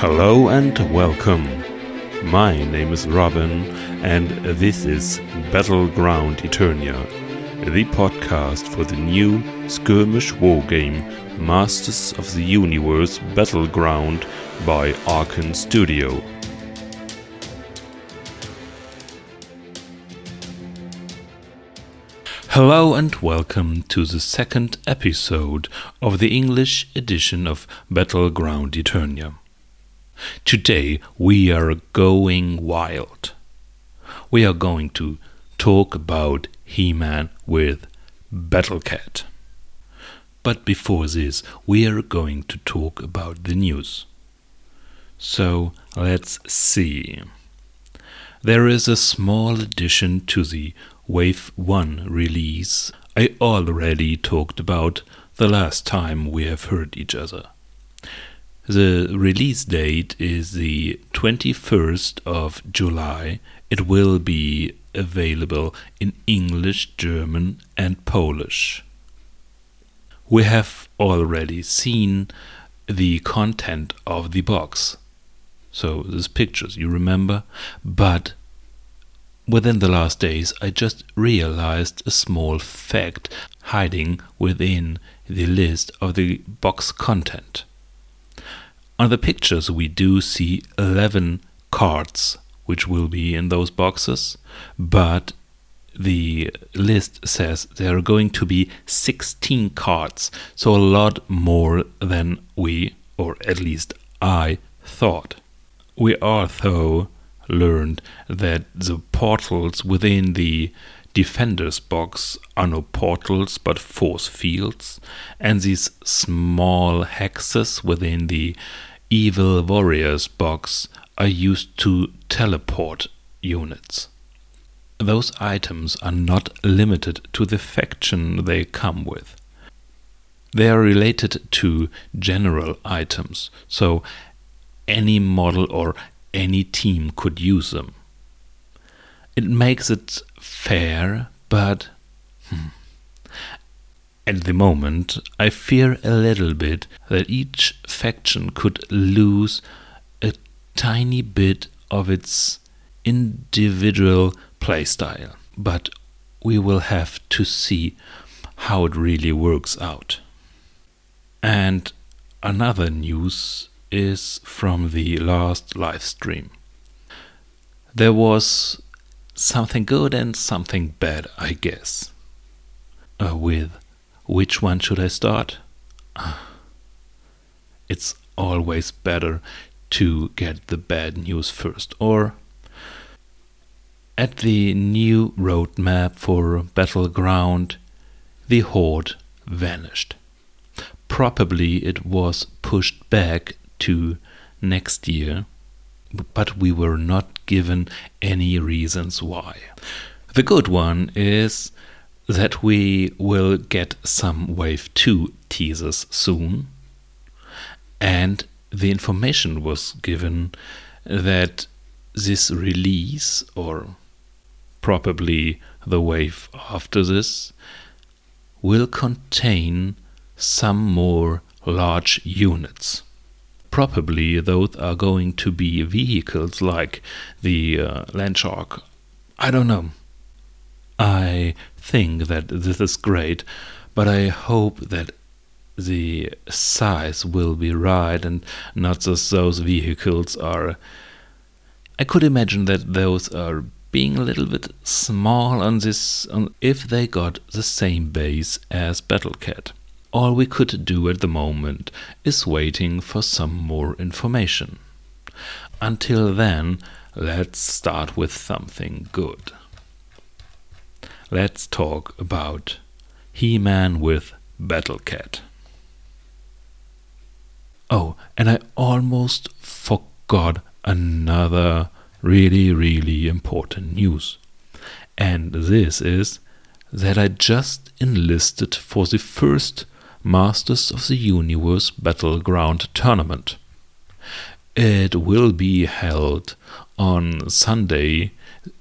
Hello and welcome. My name is Robin, and this is Battleground Eternia, the podcast for the new skirmish war game Masters of the Universe Battleground by Archon Studio. Hello and welcome to the second episode of the English edition of Battleground Eternia. Today we are going wild. We are going to talk about He Man with Battlecat. But before this, we are going to talk about the news. So let's see. There is a small addition to the Wave 1 release I already talked about the last time we have heard each other. The release date is the 21st of July. It will be available in English, German, and Polish. We have already seen the content of the box. So, these pictures, you remember? But Within the last days, I just realized a small fact hiding within the list of the box content. On the pictures, we do see 11 cards which will be in those boxes, but the list says there are going to be 16 cards, so a lot more than we, or at least I, thought. We are, though, learned that the portals within the defender's box are no portals but force fields, and these small hexes within the evil warrior's box are used to teleport units. Those items are not limited to the faction they come with. They are related to general items, so any model or any team could use them. It makes it fair, but hmm, at the moment I fear a little bit that each faction could lose a tiny bit of its individual playstyle. But we will have to see how it really works out. And another news is from the last live stream. There was something good and something bad, I guess. Uh, with which one should I start? It's always better to get the bad news first, or at the new roadmap for Battleground, the Horde vanished. Probably it was pushed back to next year, but we were not given any reasons why. The good one is that we will get some Wave 2 teasers soon, and the information was given that this release, or probably the wave after this, will contain some more large units probably those are going to be vehicles like the uh, Landshark. I don't know. I think that this is great, but I hope that the size will be right and not just those vehicles are. I could imagine that those are being a little bit small on this on, if they got the same base as Battlecat. All we could do at the moment is waiting for some more information. Until then, let's start with something good. Let's talk about He Man with Battle Cat. Oh, and I almost forgot another really, really important news. And this is that I just enlisted for the first Masters of the Universe Battleground tournament. It will be held on Sunday,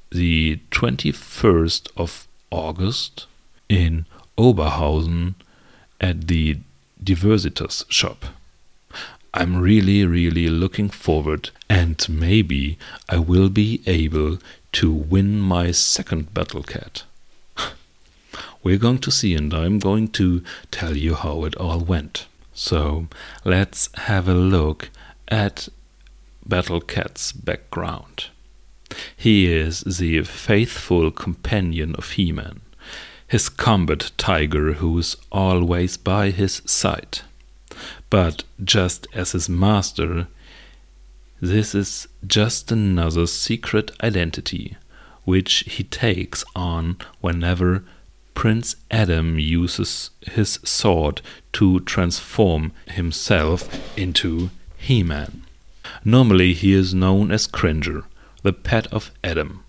the 21st of August, in Oberhausen at the Diversitas shop. I'm really, really looking forward, and maybe I will be able to win my second battle cat. We're going to see, and I'm going to tell you how it all went. So let's have a look at Battle Cat's background. He is the faithful companion of He Man, his combat tiger who's always by his side. But just as his master, this is just another secret identity which he takes on whenever Prince Adam uses his sword to transform himself into He Man. Normally, he is known as Cringer, the pet of Adam.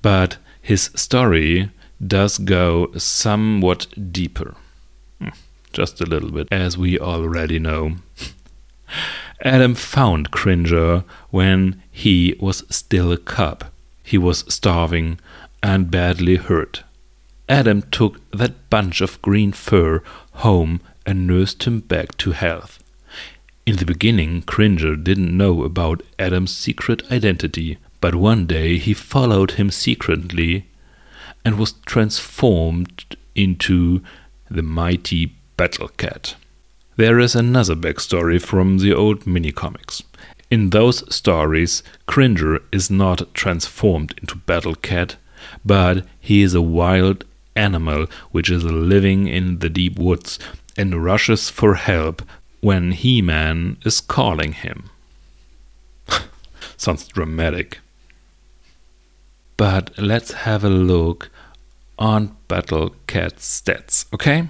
But his story does go somewhat deeper. Hmm, just a little bit, as we already know. Adam found Cringer when he was still a cub. He was starving and badly hurt. Adam took that bunch of green fur home and nursed him back to health. In the beginning, Cringer didn't know about Adam's secret identity, but one day he followed him secretly and was transformed into the mighty Battle Cat. There is another backstory from the old mini-comics. In those stories, Cringer is not transformed into Battle Cat, but he is a wild animal which is living in the deep woods and rushes for help when He Man is calling him. Sounds dramatic. But let's have a look on Battle Cat's stats, okay?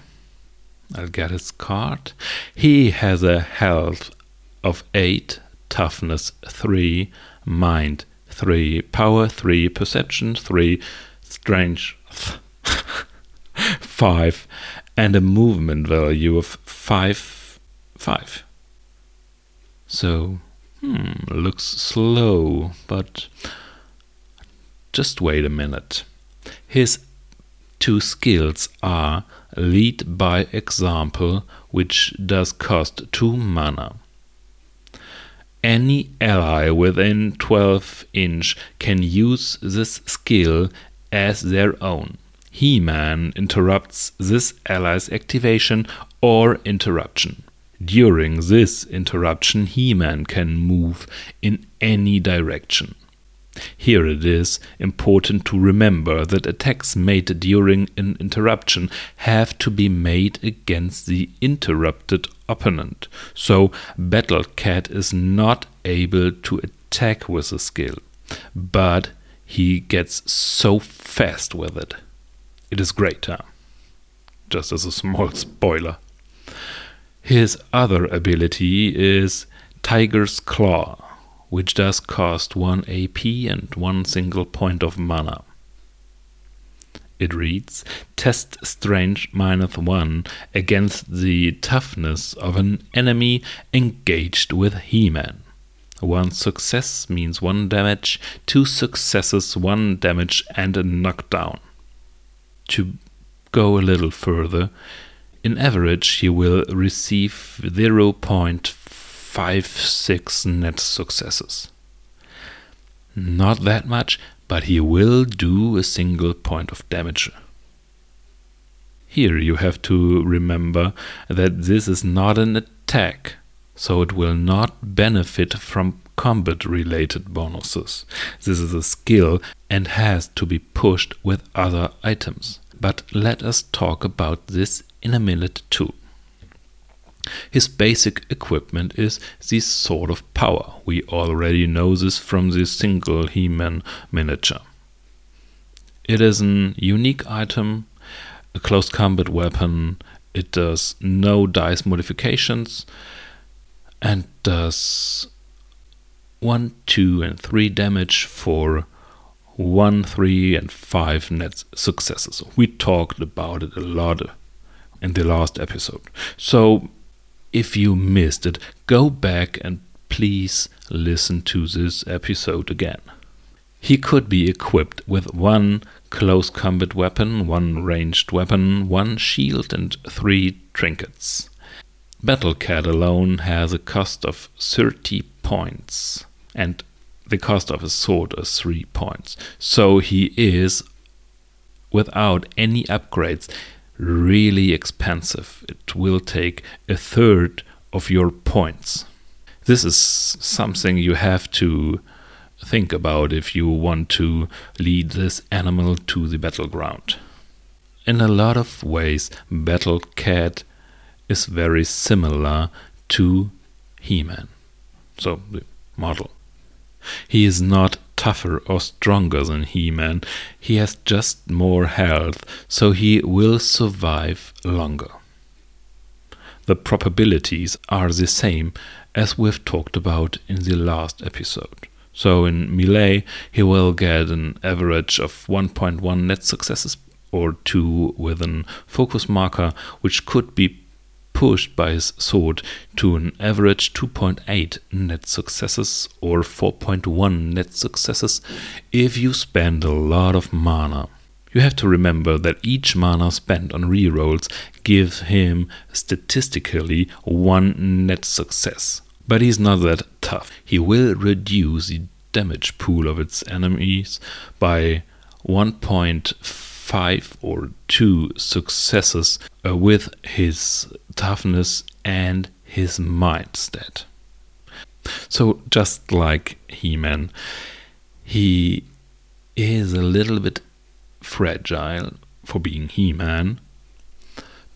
I'll get his card. He has a health of 8, toughness 3, mind 3, power 3, perception 3, strength 5, and a movement value of 5. 5. So, hmm, looks slow, but just wait a minute. His two skills are lead by example, which does cost 2 mana. Any ally within 12 inch can use this skill as their own. He Man interrupts this ally's activation or interruption. During this interruption, He Man can move in any direction. Here it is important to remember that attacks made during an interruption have to be made against the interrupted opponent, so Battle Cat is not able to attack with a skill, but he gets so fast with it. It is great, huh? Just as a small spoiler. His other ability is Tiger's Claw which does cost 1 AP and 1 single point of mana. It reads Test Strength minus 1 against the toughness of an enemy engaged with He Man. One success means 1 damage, two successes 1 damage, and a knockdown. To go a little further, in average, he will receive 0.56 net successes. Not that much, but he will do a single point of damage. Here you have to remember that this is not an attack, so it will not benefit from combat related bonuses. This is a skill and has to be pushed with other items. But let us talk about this in a minute too. His basic equipment is this Sword of Power. We already know this from the single He-Man miniature. It is an unique item, a close combat weapon. It does no dice modifications and does 1, 2, and 3 damage for 1, 3, and 5 net successes. We talked about it a lot in the last episode. So if you missed it, go back and please listen to this episode again. He could be equipped with one close combat weapon, one ranged weapon, one shield, and three trinkets. Battlecat alone has a cost of 30 points, and the cost of a sword is 3 points. So he is, without any upgrades, really expensive. It will take a third of your points. This is something you have to think about if you want to lead this animal to the battleground. In a lot of ways, Battle Cat is very similar to He Man. So, the model. He is not tougher or stronger than He Man, he has just more health, so he will survive longer. The probabilities are the same as we've talked about in the last episode. So in melee, he will get an average of 1.1 net successes or 2 with an focus marker, which could be pushed by his sword to an average 2.8 net successes or 4.1 net successes if you spend a lot of mana. You have to remember that each mana spent on rerolls gives him statistically one net success. But he's not that tough. He will reduce the damage pool of its enemies by 1.5 or 2 successes uh, with his toughness and his mind stat. So, just like He Man, he is a little bit fragile for being He Man,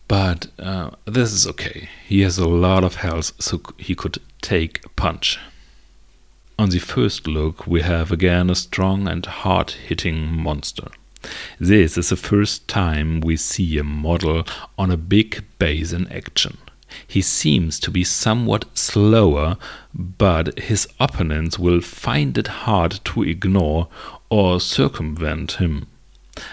but uh, this is okay. He has a lot of health, so he could take a punch. On the first look, we have again a strong and hard hitting monster. This is the first time we see a model on a big base in action. He seems to be somewhat slower, but his opponents will find it hard to ignore or circumvent him.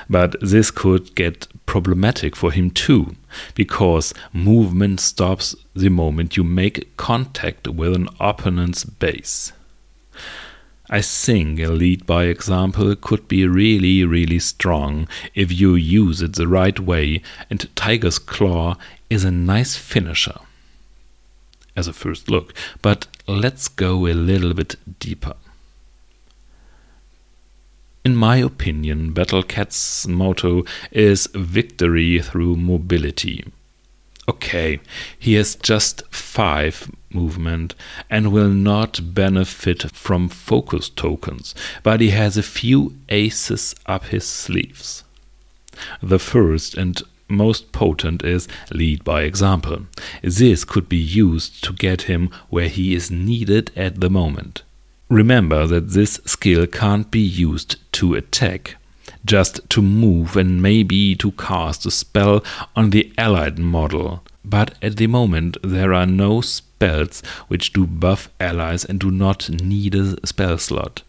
But this could get problematic for him too, because movement stops the moment you make contact with an opponent's base. I think a lead by example could be really, really strong if you use it the right way, and Tiger's Claw is a nice finisher as a first look. But let's go a little bit deeper. In my opinion, Battle Cat's motto is victory through mobility. Okay, he has just 5 movement and will not benefit from focus tokens, but he has a few aces up his sleeves. The first and most potent is lead by example. This could be used to get him where he is needed at the moment. Remember that this skill can't be used to attack, just to move and maybe to cast a spell on the allied model. But at the moment, there are no spells which do buff allies and do not need a spell slot.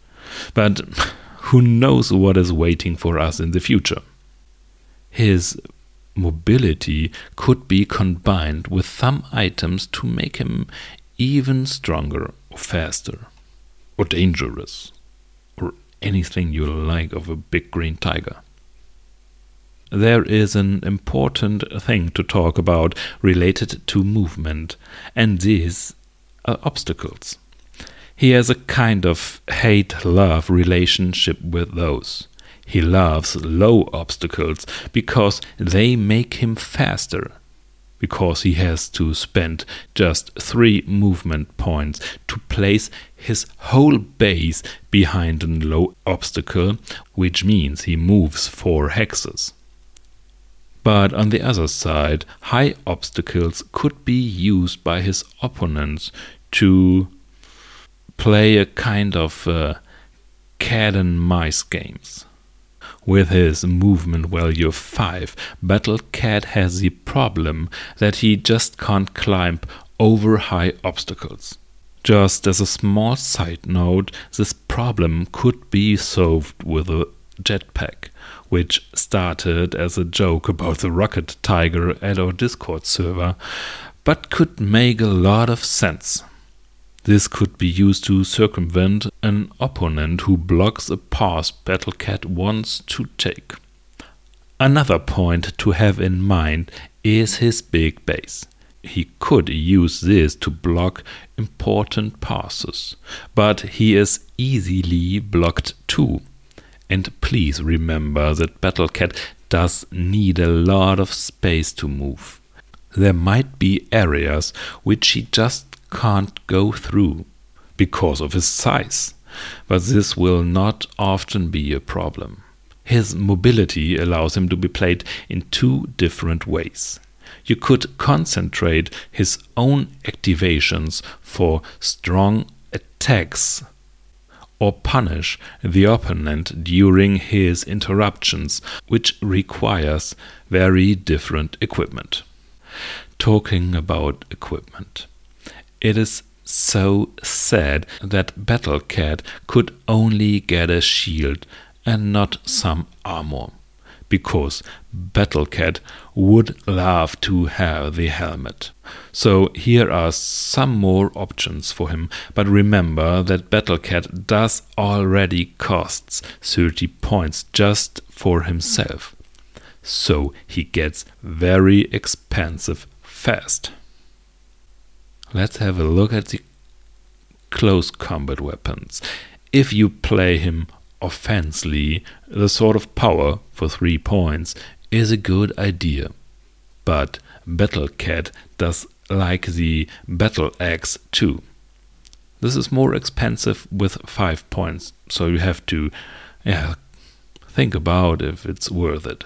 But who knows what is waiting for us in the future? His mobility could be combined with some items to make him even stronger or faster or dangerous anything you like of a big green tiger. There is an important thing to talk about related to movement, and these are obstacles. He has a kind of hate love relationship with those. He loves low obstacles because they make him faster because he has to spend just three movement points to place his whole base behind a low obstacle, which means he moves four hexes. But on the other side, high obstacles could be used by his opponents to play a kind of uh, cat and mice games. With his movement value of 5, Battle Cat has the problem that he just can't climb over high obstacles. Just as a small side note, this problem could be solved with a jetpack, which started as a joke about the Rocket Tiger at our Discord server, but could make a lot of sense. This could be used to circumvent an opponent who blocks a path Battlecat wants to take. Another point to have in mind is his big base. he could use this to block important passes, but he is easily blocked too. And please remember that Battlecat does need a lot of space to move. There might be areas which he just can't go through because of his size, but this will not often be a problem. His mobility allows him to be played in two different ways. You could concentrate his own activations for strong attacks or punish the opponent during his interruptions, which requires very different equipment. Talking about equipment, it is so sad that Battlecat could only get a shield and not some armor, because Battlecat would love to have the helmet. So here are some more options for him, but remember that Battlecat does already costs 30 points just for himself. So he gets very expensive fast. Let's have a look at the close combat weapons. If you play him offensively, the Sword of Power for 3 points is a good idea. But Battle Cat does like the Battle Axe too. This is more expensive with 5 points, so you have to yeah, think about if it's worth it.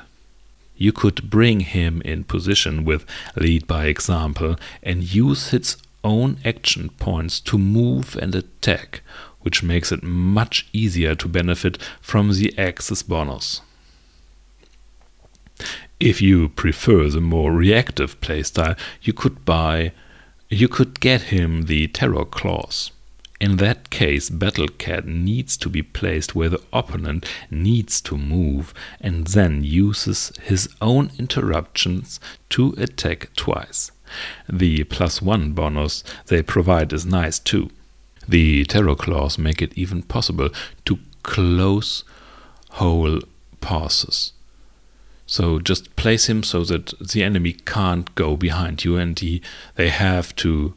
You could bring him in position with lead by example and use its own action points to move and attack, which makes it much easier to benefit from the Axe's bonus. If you prefer the more reactive playstyle, you could buy you could get him the Terror Claws. In that case, Battle Cat needs to be placed where the opponent needs to move and then uses his own interruptions to attack twice. The plus one bonus they provide is nice too. The Terror Claws make it even possible to close whole passes. So just place him so that the enemy can't go behind you and he, they have to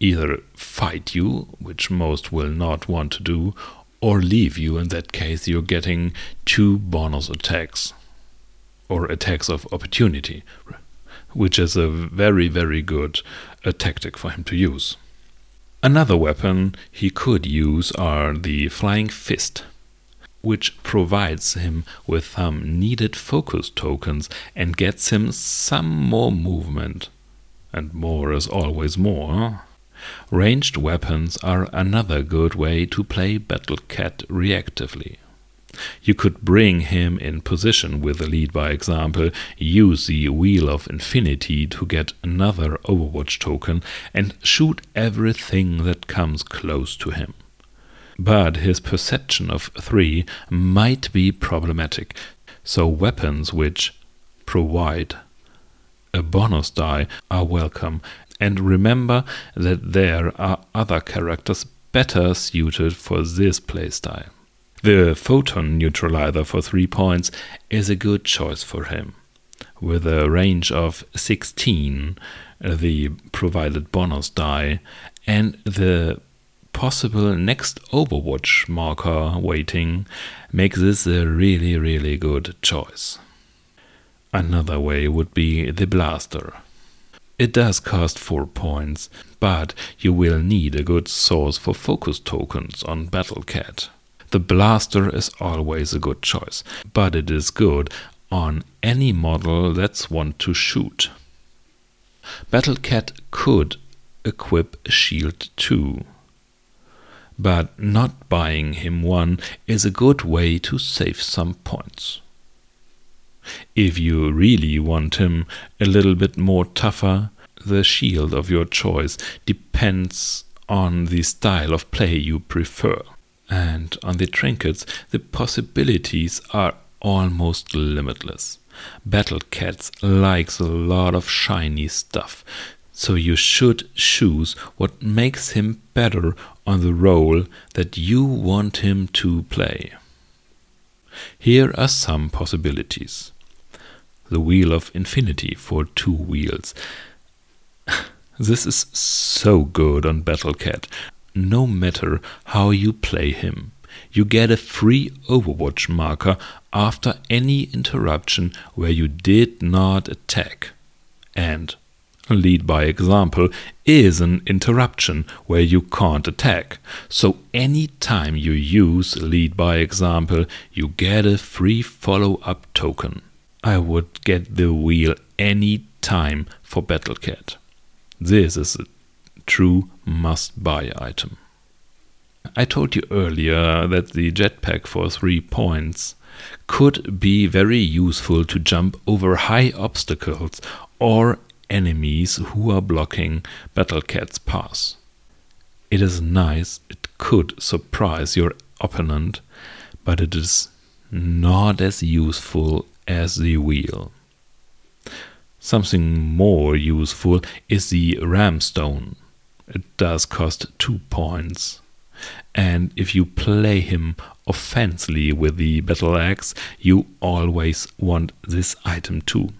either fight you, which most will not want to do, or leave you. In that case, you're getting two bonus attacks or attacks of opportunity, which is a very, very good uh, tactic for him to use. Another weapon he could use are the Flying Fist which provides him with some needed focus tokens and gets him some more movement. And more is always more. Ranged weapons are another good way to play Battle Cat reactively. You could bring him in position with the lead by example, use the Wheel of Infinity to get another Overwatch token, and shoot everything that comes close to him but his perception of 3 might be problematic. So weapons which provide a bonus die are welcome. And remember that there are other characters better suited for this playstyle. The Photon Neutralizer for 3 points is a good choice for him. With a range of 16, uh, the provided bonus die, and the possible next Overwatch marker waiting make this a really, really good choice. Another way would be the Blaster. It does cost 4 points, but you will need a good source for focus tokens on Battlecat. The Blaster is always a good choice, but it is good on any model that's want to shoot. Battlecat could equip a shield too but not buying him one is a good way to save some points. If you really want him a little bit more tougher, the shield of your choice depends on the style of play you prefer. And on the trinkets, the possibilities are almost limitless. Battlecats likes a lot of shiny stuff, so you should choose what makes him better on the role that you want him to play. Here are some possibilities. The Wheel of Infinity for two wheels. This is so good on Battlecat. No matter how you play him, you get a free Overwatch marker after any interruption where you did not attack. And lead by example is an interruption where you can't attack. So any time you use lead by example, you get a free follow up token. I would get the wheel any time for Battlecat. This is a true must buy item. I told you earlier that the jetpack for 3 points could be very useful to jump over high obstacles or enemies who are blocking Battlecat's path. It is nice, it could surprise your opponent, but it is not as useful as the wheel. Something more useful is the ramstone. It does cost two points. And if you play him offensively with the battle axe, you always want this item too.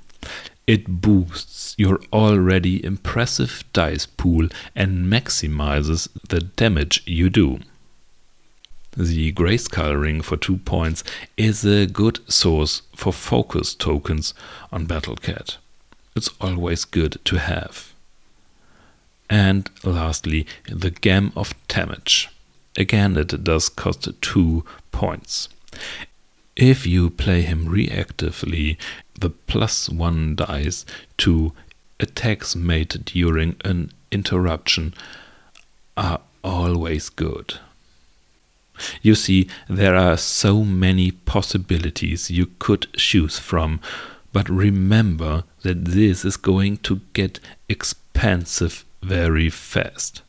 It boosts your already impressive dice pool and maximizes the damage you do. The Grayskull ring for 2 points is a good source for focus tokens on Battlecat it's always good to have. And lastly, the Gem of Damage. Again, it does cost 2 points. If you play him reactively, the plus 1 dice to attacks made during an interruption are always good. You see, there are so many possibilities you could choose from but remember that this is going to get expensive very fast.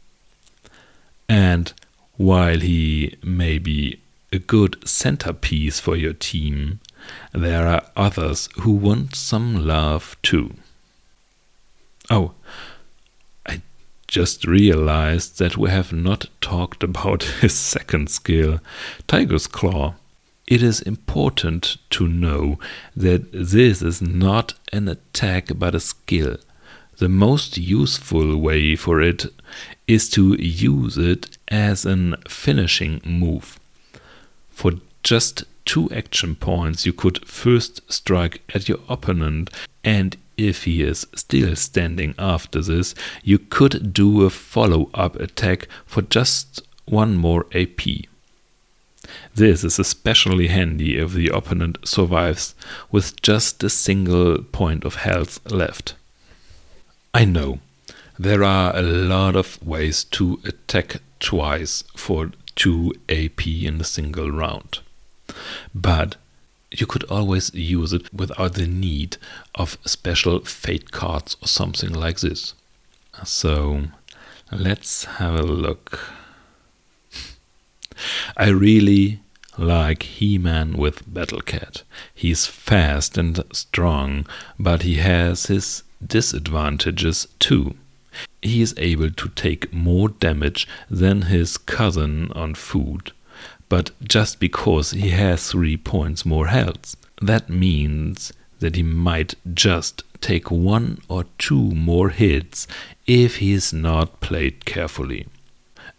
And while he may be a good centerpiece for your team, there are others who want some love too. Oh, I just realized that we have not talked about his second skill, Tiger's Claw. It is important to know that this is not an attack but a skill. The most useful way for it is to use it as an finishing move. For just two action points, you could first strike at your opponent, and if he is still standing after this, you could do a follow up attack for just one more AP. This is especially handy if the opponent survives with just a single point of health left. I know there are a lot of ways to attack twice for 2 AP in a single round. But you could always use it without the need of special fate cards or something like this. So let's have a look. I really like He Man with Battlecat. He's fast and strong, but he has his disadvantages too. He is able to take more damage than his cousin on food, but just because he has three points more health. That means that he might just take one or two more hits if he is not played carefully.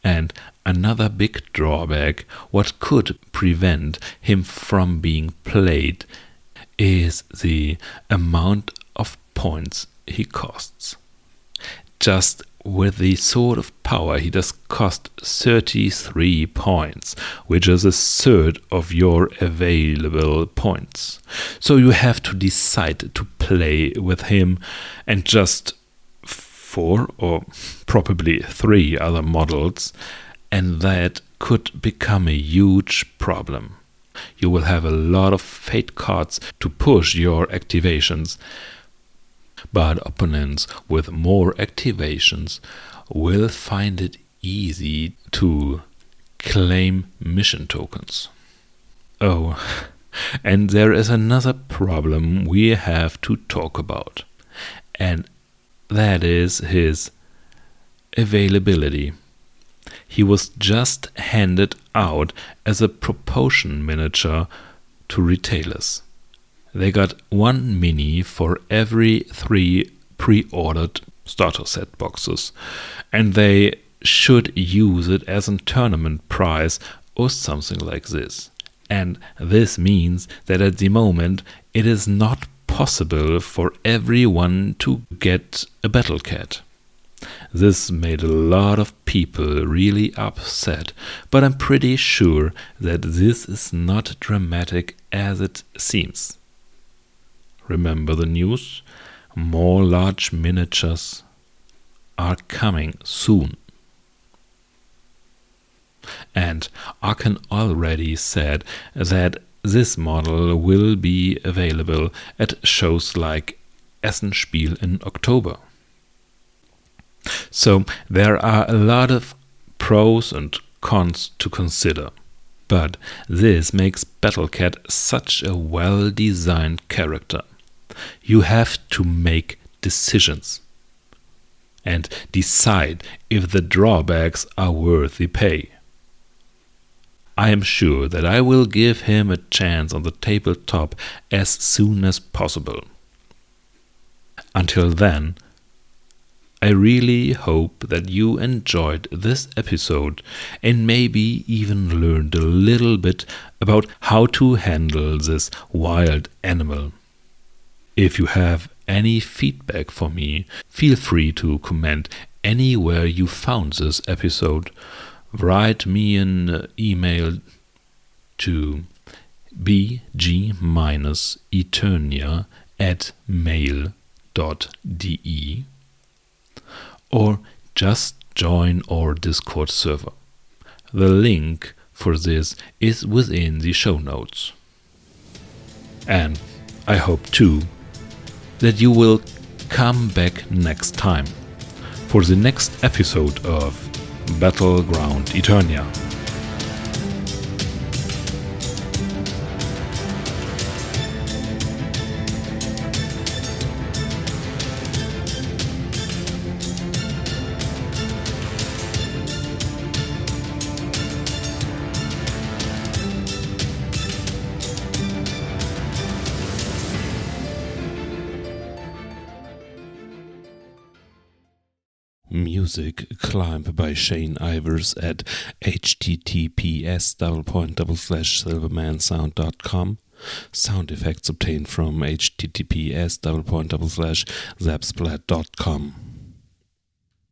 And Another big drawback, what could prevent him from being played, is the amount of points he costs. Just with the Sword of Power, he does cost 33 points, which is a third of your available points. So you have to decide to play with him and just four or probably three other models and that could become a huge problem. You will have a lot of fate cards to push your activations, but opponents with more activations will find it easy to claim mission tokens. Oh, and there is another problem we have to talk about, and that is his availability he was just handed out as a proportion miniature to retailers. They got one mini for every three pre ordered starter set boxes, and they should use it as a tournament prize or something like this. And this means that at the moment it is not possible for everyone to get a battle cat. This made a lot of people really upset, but I'm pretty sure that this is not dramatic as it seems. Remember the news? More large miniatures are coming soon. And Archon already said that this model will be available at shows like Essenspiel in October. So there are a lot of pros and cons to consider. But this makes Battlecat such a well designed character. You have to make decisions and decide if the drawbacks are worth the pay. I am sure that I will give him a chance on the tabletop as soon as possible. Until then, I really hope that you enjoyed this episode and maybe even learned a little bit about how to handle this wild animal. If you have any feedback for me, feel free to comment anywhere you found this episode. Write me an email to bg-eternia at mail.de or just join our Discord server. The link for this is within the show notes. And I hope too that you will come back next time for the next episode of Battleground Eternia. Music Climb by Shane Ivers at https double point double slash silvermansound.com. Sound effects obtained from https double